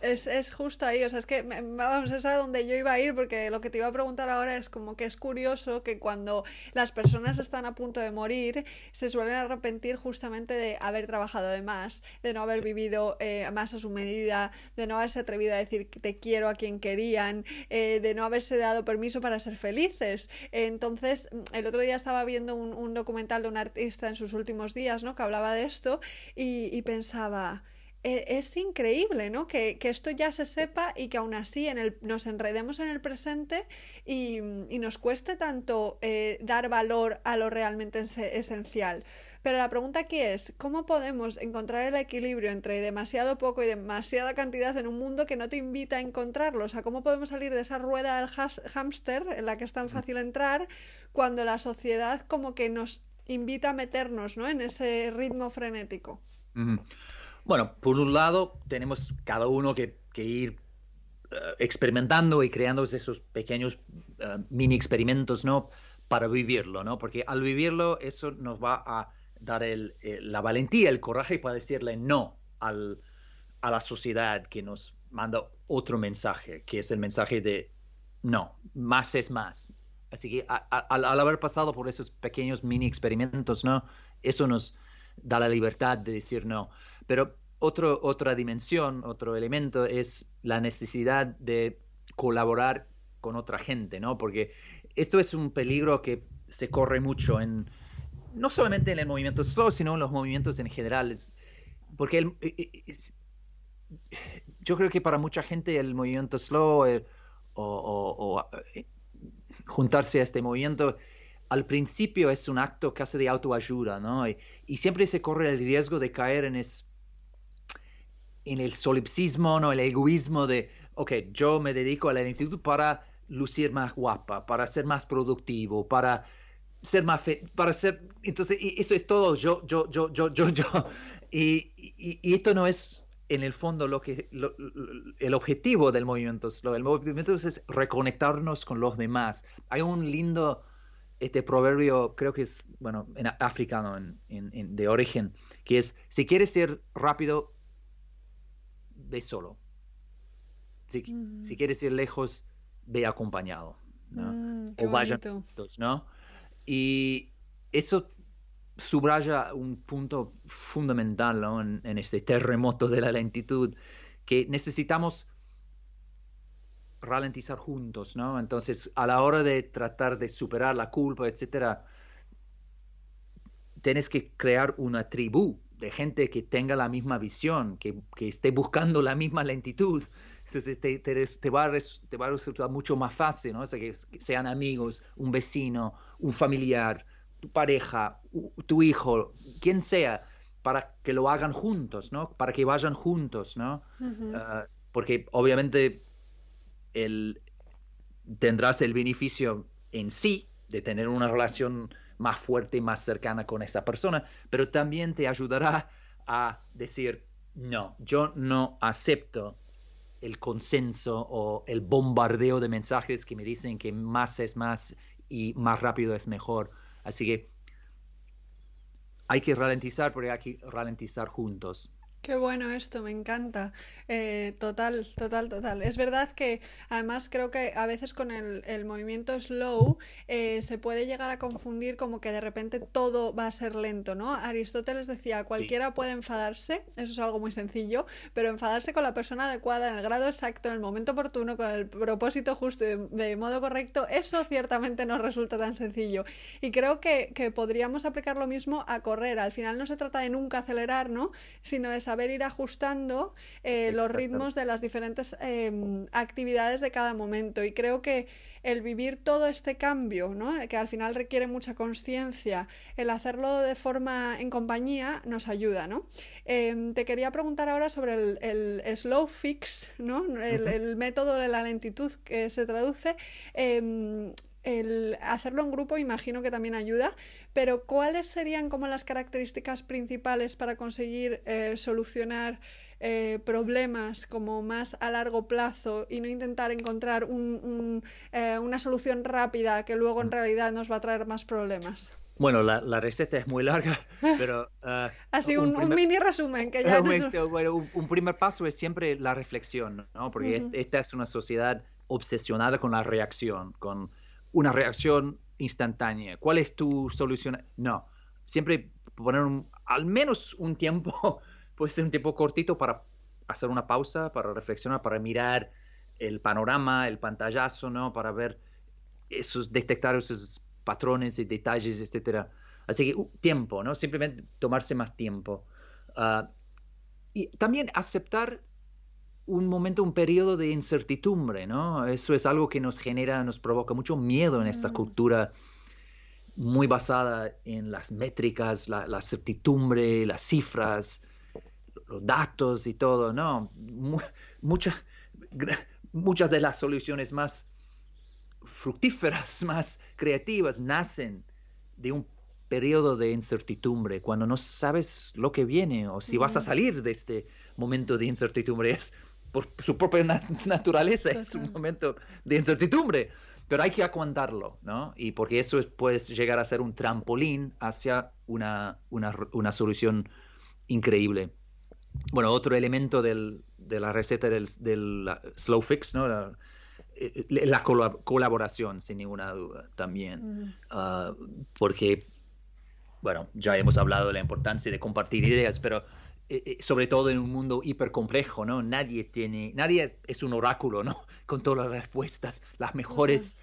es, es, justo ahí, o sea, es que vamos, es a donde yo iba a ir, porque lo que te iba a preguntar ahora es como que es curioso que cuando las personas están a punto de morir, se suelen arrepentir justamente de haber trabajado de más, de no haber vivido eh, más a su medida, de no haberse atrevido a decir que te quiero a quien querían, eh, de no haberse dado permiso para ser felices. entonces, el otro día estaba viendo un, un, documental de un artista en sus últimos días, ¿no? Que hablaba de esto y, y pensaba es increíble, ¿no? Que, esto ya se sepa y que aún así en el, nos enredemos en el presente y, nos cueste tanto eh, dar valor a lo realmente esencial. Pero la pregunta aquí es, ¿cómo podemos encontrar el equilibrio entre demasiado poco y demasiada cantidad en un mundo que no te invita a encontrarlo? O sea, ¿cómo podemos salir de esa rueda del hámster en la que es tan fácil entrar cuando la sociedad como que nos invita a meternos ¿no? en ese ritmo frenético? Bueno, por un lado, tenemos cada uno que, ir eh, experimentando y creando esos pequeños eh, mini experimentos, ¿no? Para vivirlo, ¿no? Porque al vivirlo, eso nos va a dar la valentía, el coraje para decirle no al, a la sociedad que nos manda otro mensaje, que es el mensaje de no, más es más. Así que al, al haber pasado por esos pequeños mini experimentos, ¿no? Eso nos da la libertad de decir no. Pero otro, otra dimensión, otro elemento es la necesidad de colaborar con otra gente, ¿no? Porque esto es un peligro que se corre mucho en, no solamente en el movimiento slow, sino en los movimientos en general. Porque e, e, yo creo que para mucha gente el movimiento slow o, eh, juntarse a este movimiento al principio es un acto casi de autoayuda, ¿no? Y, siempre se corre el riesgo de caer en, es, en el solipsismo, ¿no? El egoísmo de, ok, yo me dedico a la instituto para lucir más guapa, para ser más productivo, para ser más para ser entonces eso es todo yo yo yo yo yo yo y, y, esto no es en el fondo lo que el objetivo del movimiento slow el movimiento es reconectarnos con los demás hay un lindo este proverbio creo que es bueno en africano en, de origen que es si quieres ser rápido ve solo. Si, si quieres ir lejos ve acompañado ¿no? Mm, o vayan juntos no y eso subraya un punto fundamental en, este terremoto de la lentitud, que necesitamos ralentizar juntos, ¿no? Entonces, a la hora de tratar de superar la culpa, etcétera, tienes que crear una tribu de gente que tenga la misma visión, que, esté buscando la misma lentitud. Entonces te, te, va a te, va a resultar mucho más fácil, ¿no? O sea, que, sean amigos, un vecino, un familiar, tu pareja, tu hijo, quien sea, para que lo hagan juntos, ¿no? Para que vayan juntos, ¿no? Ah, porque obviamente el, tendrás el beneficio en sí de tener una relación más fuerte más cercana con esa persona, pero también te ayudará a decir, no, yo no acepto el consenso o el bombardeo de mensajes que me dicen que más es más y más rápido es mejor. Así que hay que ralentizar, pero hay que ralentizar juntos. Qué bueno esto, me encanta. Eh, total, total, total. Es verdad que además creo que a veces con el, movimiento slow eh, se puede llegar a confundir como que de repente todo va a ser lento, ¿no? Aristóteles decía, cualquiera puede enfadarse, eso es algo muy sencillo, pero enfadarse con la persona adecuada, en el grado exacto, en el momento oportuno, con el propósito justo, de, modo correcto, eso ciertamente no resulta tan sencillo. Y creo que, que podríamos aplicar lo mismo a correr. Al final no se trata de nunca acelerar, ¿no? Sino de saber saber ir ajustando eh, los ritmos de las diferentes em, actividades de cada momento. Y creo que el vivir todo este cambio, ¿no? que al final requiere mucha conciencia, el hacerlo de forma en compañía nos ayuda. ¿no? Em, te quería preguntar ahora sobre el, slow fix, ¿no? el, método de la lentitud que se traduce. El hacerlo en grupo imagino que también ayuda, pero ¿cuáles serían como las características principales para conseguir eh, solucionar eh, problemas como más a largo plazo y no intentar encontrar eh, una solución rápida que luego en mm. realidad nos va a traer más problemas? Bueno, la, receta es muy larga, <laughs> pero... Así un, mini resumen que ya... <laughs> un, primer paso es siempre la reflexión, ¿no? Porque esta es una sociedad obsesionada con la reacción, con una reacción instantánea. ¿Cuál es tu solución? No, siempre poner al menos un tiempo, <laughs> puede ser un tiempo cortito para hacer una pausa, para reflexionar, para mirar el panorama, el pantallazo, ¿no? Para ver esos, detectar esos patrones y detalles, etcétera. Así que tiempo, ¿no? Simplemente tomarse más tiempo. Ah, y también aceptar un momento, un periodo de incertidumbre, ¿no? Eso es algo que nos genera, nos provoca mucho miedo en esta mm. cultura muy basada en las métricas, la, certidumbre, las cifras, los datos y todo, ¿no? muchas, muchas de las soluciones más fructíferas, <laughs> más creativas, nacen de un periodo de incertidumbre, cuando no sabes lo que viene o si vas a salir de este momento de incertidumbre. Es por su propia <laughs> naturaleza es un momento de incertidumbre, pero hay que aguantarlo, ¿no? Y porque eso puede llegar a ser un trampolín hacia una, una, solución increíble. Bueno, otro elemento del, de la receta del, del slow fix, ¿no? La, eh, colaboración, sin ninguna duda, también. Ah, porque, bueno, ya hemos hablado de la importancia de compartir ideas, pero eh, eh, sobre todo en un mundo hipercomplejo, ¿no? Nadie tiene, nadie es, un oráculo, ¿no? <laughs> Con todas las respuestas, las mejores,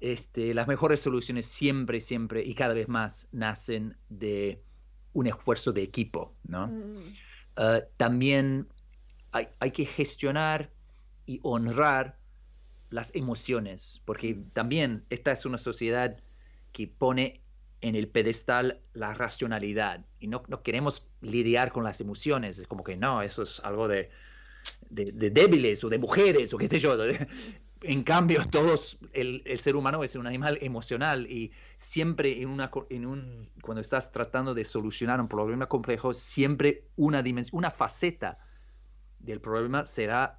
este, las mejores soluciones siempre, siempre y cada vez más nacen de un esfuerzo de equipo, ¿no? Ah, también hay, hay, que gestionar y honrar las emociones, porque también esta es una sociedad que pone en el pedestal la racionalidad y no, no, queremos lidiar con las emociones. Es como que no, eso es algo de, de, débiles o de mujeres o qué sé yo. En cambio, todos, el, el, ser humano es un animal emocional y siempre en una, en un, cuando estás tratando de solucionar un problema complejo, siempre una una faceta del problema será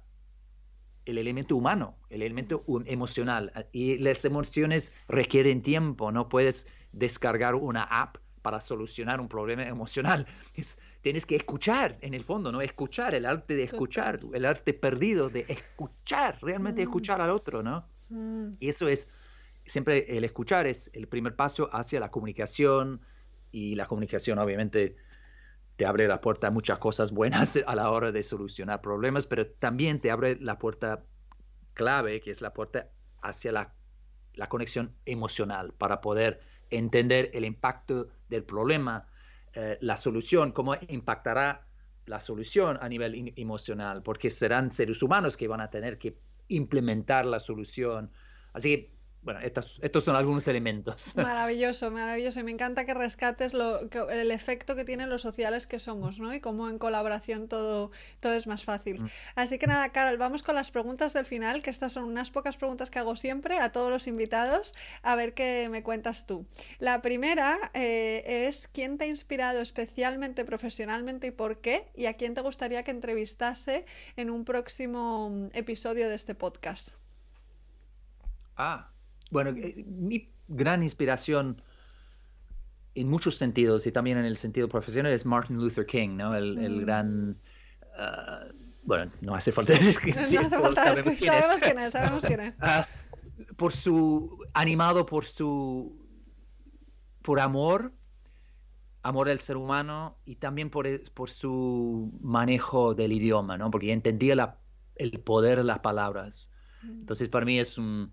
el elemento humano, el elemento emocional. Y las emociones requieren tiempo, no puedes descargar una app para solucionar un problema emocional. <laughs> tienes que escuchar, en el fondo, ¿no? Escuchar, el arte de escuchar, el arte perdido de escuchar, realmente mm. escuchar al otro, ¿no? Mm. Y eso es, siempre el escuchar es el primer paso hacia la comunicación y la comunicación obviamente te abre la puerta a muchas cosas buenas <laughs> a la hora de solucionar problemas, pero también te abre la puerta clave, que es la puerta hacia la, la conexión emocional, para poder entender el impacto del problema, eh, la solución, cómo impactará la solución a nivel emocional, porque serán seres humanos que van a tener que implementar la solución. Así que bueno, estos, estos son algunos elementos. <laughs> Maravilloso, maravilloso. Y me encanta que rescates lo, el efecto que tienen los sociales que somos, ¿no? Y cómo en colaboración todo, todo es más fácil. Mm. Así que nada, Carol, vamos con las preguntas del final, que estas son unas pocas preguntas que hago siempre a todos los invitados, a ver qué me cuentas tú. La primera eh, es, ¿quién te ha inspirado especialmente profesionalmente y por qué? ¿Y a quién te gustaría que entrevistase en un próximo episodio de este podcast? Ah, bueno, eh, mi gran inspiración en muchos sentidos y también en el sentido profesional es Martin Luther King, ¿no? El, el mm. gran... Uh, bueno, no hace falta <laughs> decir no sabemos, quién, sabemos quién es. Sabemos quién es. Uh, por su... animado por su... por amor, amor al ser humano y también por, por su manejo del idioma, ¿no? Porque entendía la, el poder de las palabras. Mm. Entonces, para mí es un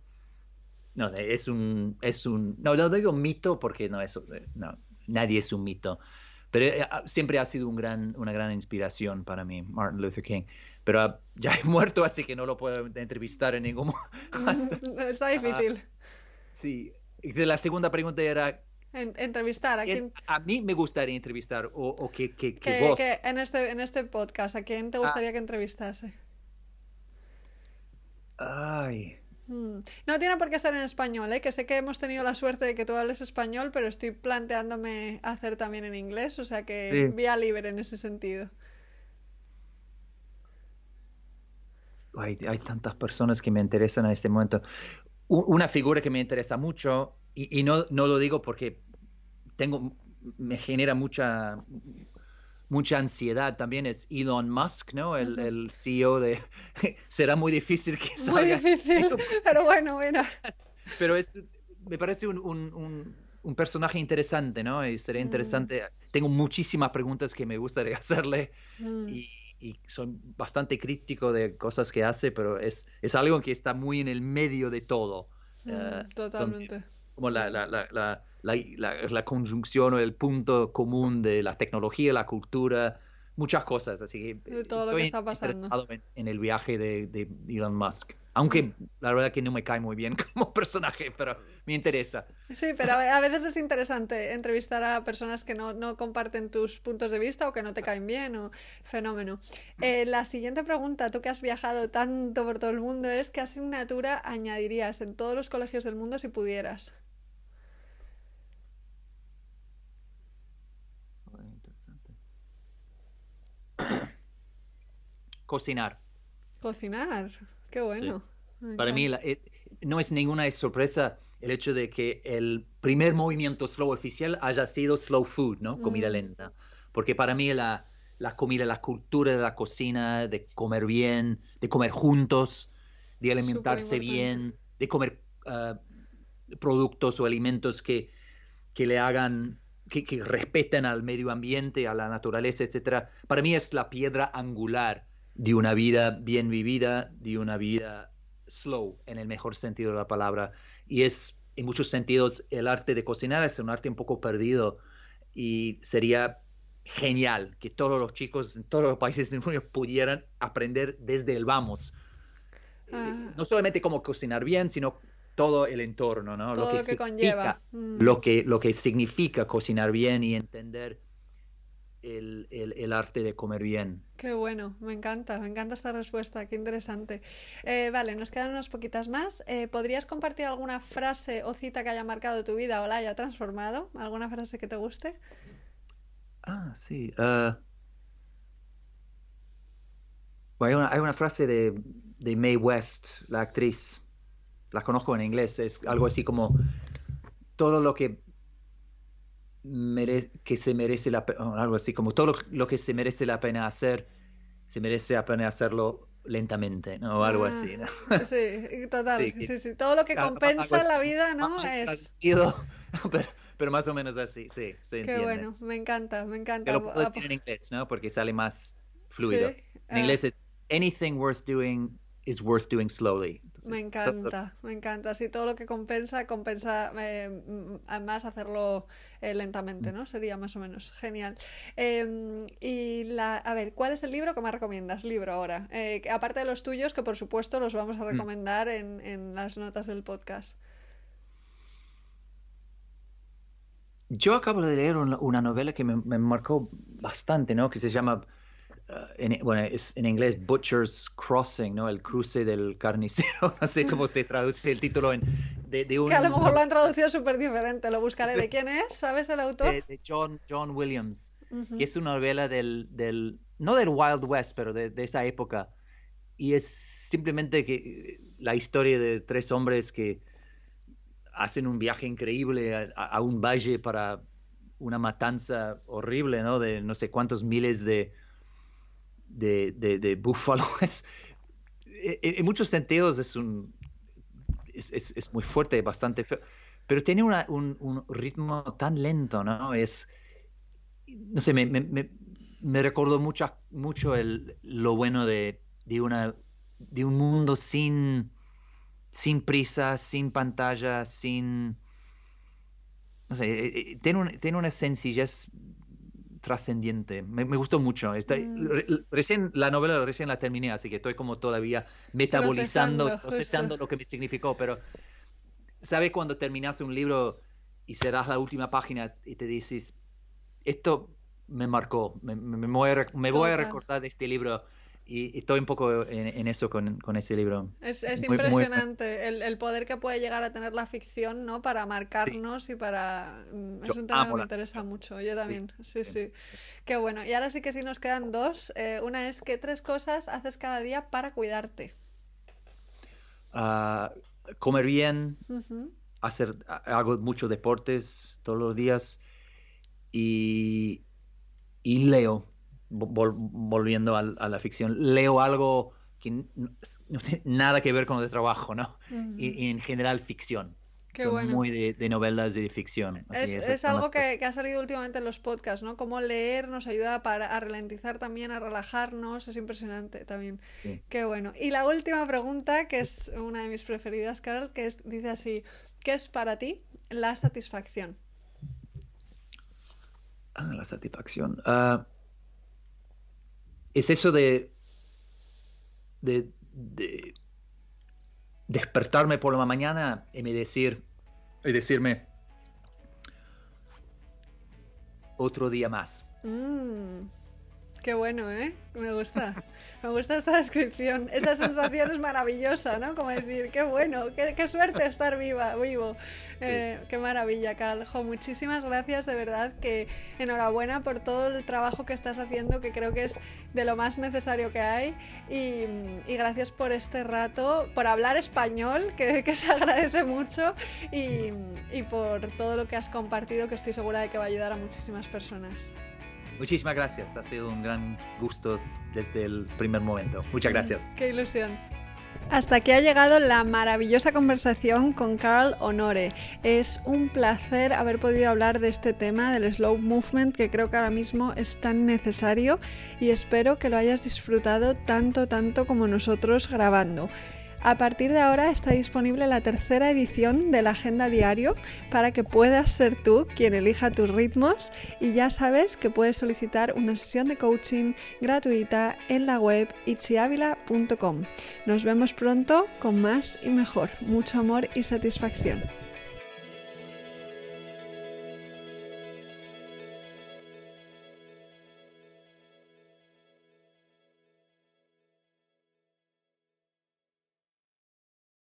no es un, es un, no lo digo mito porque no, eso, no, nadie es un mito, pero eh, ah, siempre ha sido un gran, una gran inspiración para mí, Martin Luther King. Pero ah, ya he <laughs> muerto, así que no lo puedo entrevistar en ningún <laughs> momento. Está difícil. Ah, sí. La segunda pregunta era... entrevistar a quién... A mí me gustaría entrevistar, o, o que, que, que, vos... en, este, en este podcast, ¿a quién te gustaría que entrevistase? Ay... Mm. No tiene por qué ser en español, ¿eh? que sé que hemos tenido la suerte de que tú hables español, pero estoy planteándome hacer también en inglés, o sea que vía libre en ese sentido. Hay, hay, tantas personas que me interesan en este momento. Una figura que me interesa mucho, y, y no, no lo digo porque tengo, me genera mucha mucha ansiedad también es Elon Musk, ¿no? El, el CEO de... <laughs> Será muy difícil que salga. Muy difícil, <laughs> pero bueno, bueno. Pero es, me parece un, un, un, personaje interesante, ¿no? Y sería mm. interesante. Tengo muchísimas preguntas que me gustaría <laughs> hacerle mm. y, y, son bastante crítico de cosas que hace, pero es, es algo que está muy en el medio de todo. Mm, eh, totalmente. como la, la, la la, conjunción o el punto común de la tecnología, la cultura, muchas cosas. Así que de todo lo que está pasando. En, el viaje de, Elon Musk. Aunque la verdad que no me cae muy bien <laughs> como personaje, pero me interesa. Sí, pero a veces es interesante entrevistar a personas que no, no comparten tus puntos de vista o que no te caen bien o fenómeno. Eh, la siguiente pregunta, tú que has viajado tanto por todo el mundo, es ¿qué asignatura añadirías en todos los colegios del mundo si pudieras? Cocinar. Cocinar, qué bueno. Para mí eh, no es ninguna sorpresa el hecho de que el primer movimiento slow oficial haya sido slow food, ¿no? Comida mm. lenta. Porque para mí la, la, comida, la cultura de la cocina, de comer bien, de comer juntos, de alimentarse bien, de comer ah, productos o alimentos que, que le hagan que, que respeten al medio ambiente, a la naturaleza, etcétera, para mí es la piedra angular de una vida bien vivida, de una vida slow, en el mejor sentido de la palabra. Y es, en muchos sentidos, el arte de cocinar es un arte un poco perdido y sería genial que todos los chicos en todos los países del mundo pudieran aprender desde el vamos. Eh, Ah. No solamente cómo cocinar bien, sino todo el entorno, ¿no? Todo lo que conlleva. Mm. Lo que, lo que significa cocinar bien y entender el, el- el arte de comer bien. Qué bueno, me encanta, me encanta esta respuesta, qué interesante. Eh, vale, nos quedan unas poquitas más. Eh, ¿podrías compartir alguna frase o cita que haya marcado tu vida o la haya transformado? ¿Alguna frase que te guste? Ah, sí. ah. Bueno, hay, una, hay una frase de, de Mae West, la actriz. La conozco en inglés. Es algo así como todo lo que mere- que se merece la pena, algo así como todo lo, lo que se merece la pena hacer, se merece la pena hacerlo lentamente, ¿no? O algo Ah, así, ¿no? Sí, <laughs> total, Sí, que- sí, sí. Todo lo que compensa en la vida, ¿no? Es... <laughs> pero, pero más o menos así, sí, se Qué entiende. bueno, me encanta, me encanta. lo puedo Ah, decir en inglés, ¿no? Porque sale más fluido. Sí, En ah. inglés es anything worth doing is worth doing slowly. Entonces, Me encanta, me encanta. Sí, todo lo que compensa, compensa eh, mm, además hacerlo eh, Mm. lentamente, ¿no? Sería más o menos genial. Em, y la, a ver, ¿cuál es el libro que más recomiendas? Libro ahora. Eh, aparte de los tuyos, que por supuesto los vamos Mm. a recomendar en, en las notas del podcast. Yo acabo de leer una, una novela que me, me marcó bastante, ¿no? Que se llama, en, bueno, es en inglés Butcher's Crossing, ¿no? El cruce del carnicero. <laughs> No sé cómo se traduce el título en, de, de un... Que a lo mejor lo han traducido súper diferente. Lo buscaré. ¿De quién es? ¿Sabes el autor? de, de John, John Williams, Ujú. que es una novela del, del no del Wild West, pero de, de esa época. Y es simplemente que eh, la historia de tres hombres que hacen un viaje increíble a, a- a un valle para una matanza horrible, ¿no? De no sé cuántos miles de, de, de, de búfalos. <laughs> Es- e- e- en muchos sentidos es un es, es- es muy fuerte, bastante feo, pero tiene una- un, un ritmo tan lento, ¿no? Es, no sé, me, me, me, me recordó mucho, mucho el, lo bueno de, de, una, de un mundo sin, sin prisa, sin pantalla, sin... No sé, eh, eh, tiene, un- tiene una sencillez trascendiente. Me, me gustó mucho. Está, Mm. re- recién, la novela recién la terminé, así que estoy como todavía metabolizando, Procesando, procesando, lo que me significó, pero ¿sabes cuando terminas un libro y serás la última página y te dices, esto me marcó, me, me- me voy, a, voy a recordar de este libro y estoy un poco en, en eso con, con ese libro. Es, es Muy- muy- impresionante el, el poder que puede llegar a tener la ficción, ¿no? Para marcarnos y para... mm, Es Yo un tema que me interesa mucho. Yo también. Sí, sí. sí. Qué bueno. Y ahora sí que sí nos quedan dos. Eh, una es, ¿qué tres cosas haces cada día para cuidarte? Ah, comer bien, hacer, ha- hago muchos deportes todos los días y, y leo, vol- volviendo a, la ficción, leo algo que no tiene nada que ver con el trabajo, ¿no? Y, y en general ficción. Qué Son bueno. muy de, de novelas de ficción. así Es, es algo que, que ha salido últimamente en los podcasts, ¿no? Cómo leer nos ayuda para, a ralentizar también, a relajarnos, es impresionante también. Sí. Qué bueno. Y la última pregunta, que es una de mis preferidas, Carol, que es, dice así, ¿qué es para ti la satisfacción? Ah, la satisfacción. Ah, es eso de, de, de despertarme por la mañana y me decir y decirme otro día más. Mm, qué bueno, ¿eh? Me gusta. Me gusta esta descripción. Esa sensación es maravillosa, ¿no? Como decir, qué bueno, qué, qué suerte estar viva, vivo. Eh, qué maravilla, Cal. Jo, muchísimas gracias, de verdad, que enhorabuena por todo el trabajo que estás haciendo, que creo que es de lo más necesario que hay. Y, y gracias por este rato, por hablar español, que, que se agradece mucho, y, y por todo lo que has compartido, que estoy segura de que va a ayudar a muchísimas personas. Muchísimas gracias. Ha sido un gran gusto desde el primer momento. Muchas gracias. Qué ilusión. Hasta aquí ha llegado la maravillosa conversación con Carl Honore. Es un placer haber podido hablar de este tema del slow movement que creo que ahora mismo es tan necesario y espero que lo hayas disfrutado tanto, tanto como nosotros grabando. A partir de ahora está disponible la tercera edición de la Agenda Diario para que puedas ser tú quien elija tus ritmos y ya sabes que puedes solicitar una sesión de coaching gratuita en la web itziavila.com. Nos vemos pronto con más y mejor. Mucho amor y satisfacción.